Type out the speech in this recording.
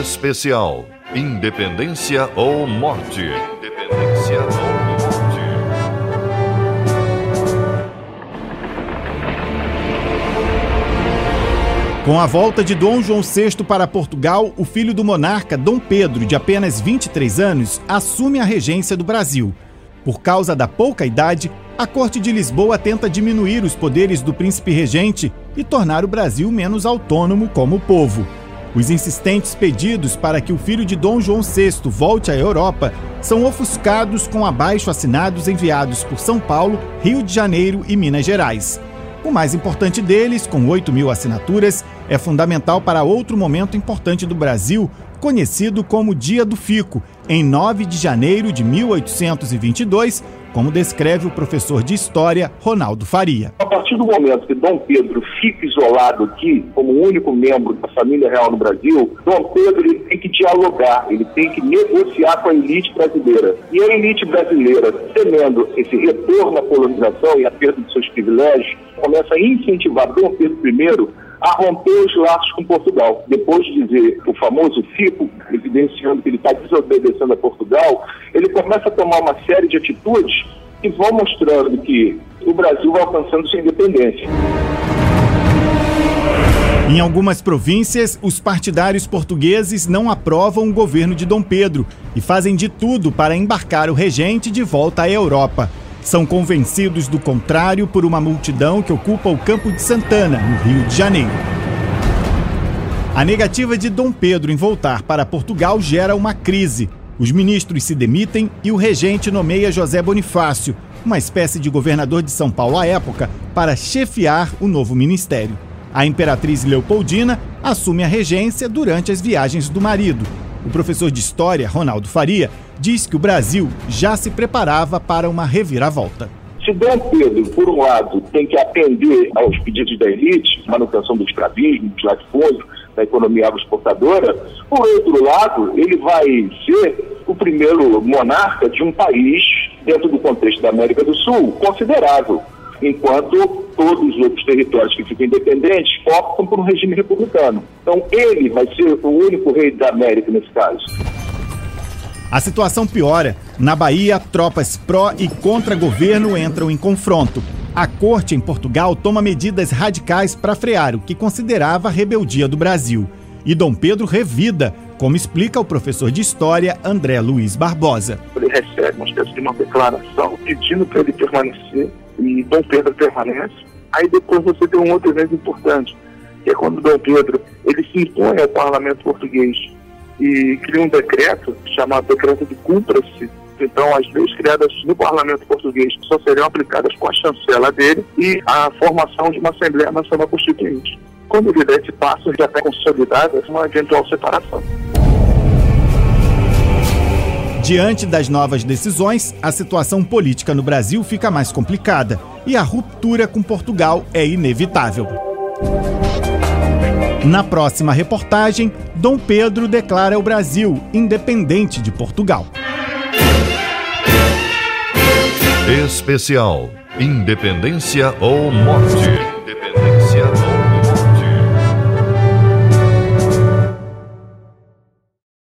Especial Independência ou Morte. Independência ou. Com a volta de Dom João VI para Portugal, o filho do monarca, Dom Pedro, de apenas 23 anos, assume a regência do Brasil. Por causa da pouca idade, a Corte de Lisboa tenta diminuir os poderes do príncipe regente e tornar o Brasil menos autônomo como povo. Os insistentes pedidos para que o filho de Dom João VI volte à Europa são ofuscados com abaixo assinados enviados por São Paulo, Rio de Janeiro e Minas Gerais. O mais importante deles, com 8 mil assinaturas, é fundamental para outro momento importante do Brasil, conhecido como Dia do Fico, em 9 de janeiro de 1822, como descreve o professor de História Ronaldo Faria. A partir do momento que Dom Pedro fica isolado aqui, como único membro da família real no Brasil, Dom Pedro tem que dialogar, ele tem que negociar com a elite brasileira. E a elite brasileira, temendo esse retorno à colonização e a perda de seus privilégios, começa a incentivar Dom Pedro I a romper os laços com Portugal. Depois de dizer o famoso FICO, evidenciando que ele está desobedecendo a Portugal, ele começa a tomar uma série de atitudes que vão mostrando que o Brasil vai alcançando sua independência. Em algumas províncias, os partidários portugueses não aprovam o governo de Dom Pedro e fazem de tudo para embarcar o regente de volta à Europa. São convencidos do contrário por uma multidão que ocupa o Campo de Santana, no Rio de Janeiro. A negativa de Dom Pedro em voltar para Portugal gera uma crise. Os ministros se demitem e o regente nomeia José Bonifácio, uma espécie de governador de São Paulo à época, para chefiar o novo ministério. A imperatriz Leopoldina assume a regência durante as viagens do marido. O professor de história, Ronaldo Faria, diz que o Brasil já se preparava para uma reviravolta. Se Dom Pedro, por um lado, tem que atender aos pedidos da elite, manutenção do escravismo, dos latifúndios, da economia agroexportadora, por outro lado, ele vai ser o primeiro monarca de um país, dentro do contexto da América do Sul, considerável enquanto todos os outros territórios que ficam independentes optam por um regime republicano. Então, ele vai ser o único rei da América nesse caso. A situação piora. Na Bahia, tropas pró e contra governo entram em confronto. A corte em Portugal toma medidas radicais para frear o que considerava a rebeldia do Brasil. E Dom Pedro revida, como explica o professor de história André Luiz Barbosa. Ele recebe uma espécie de uma declaração pedindo para ele permanecer e Dom Pedro permanece. Aí depois você tem um outro evento importante, que é quando Dom Pedro ele se impõe ao parlamento português e cria um decreto chamado Decreto de Cumpra-se. Então, as leis criadas no parlamento português só seriam aplicadas com a chancela dele e a formação de uma Assembleia Nacional Constituinte. Quando ele der esse passo, já está consolidada uma eventual separação. Diante das novas decisões, a situação política no Brasil fica mais complicada e a ruptura com Portugal é inevitável. Na próxima reportagem, Dom Pedro declara o Brasil independente de Portugal. Especial Independência ou Morte.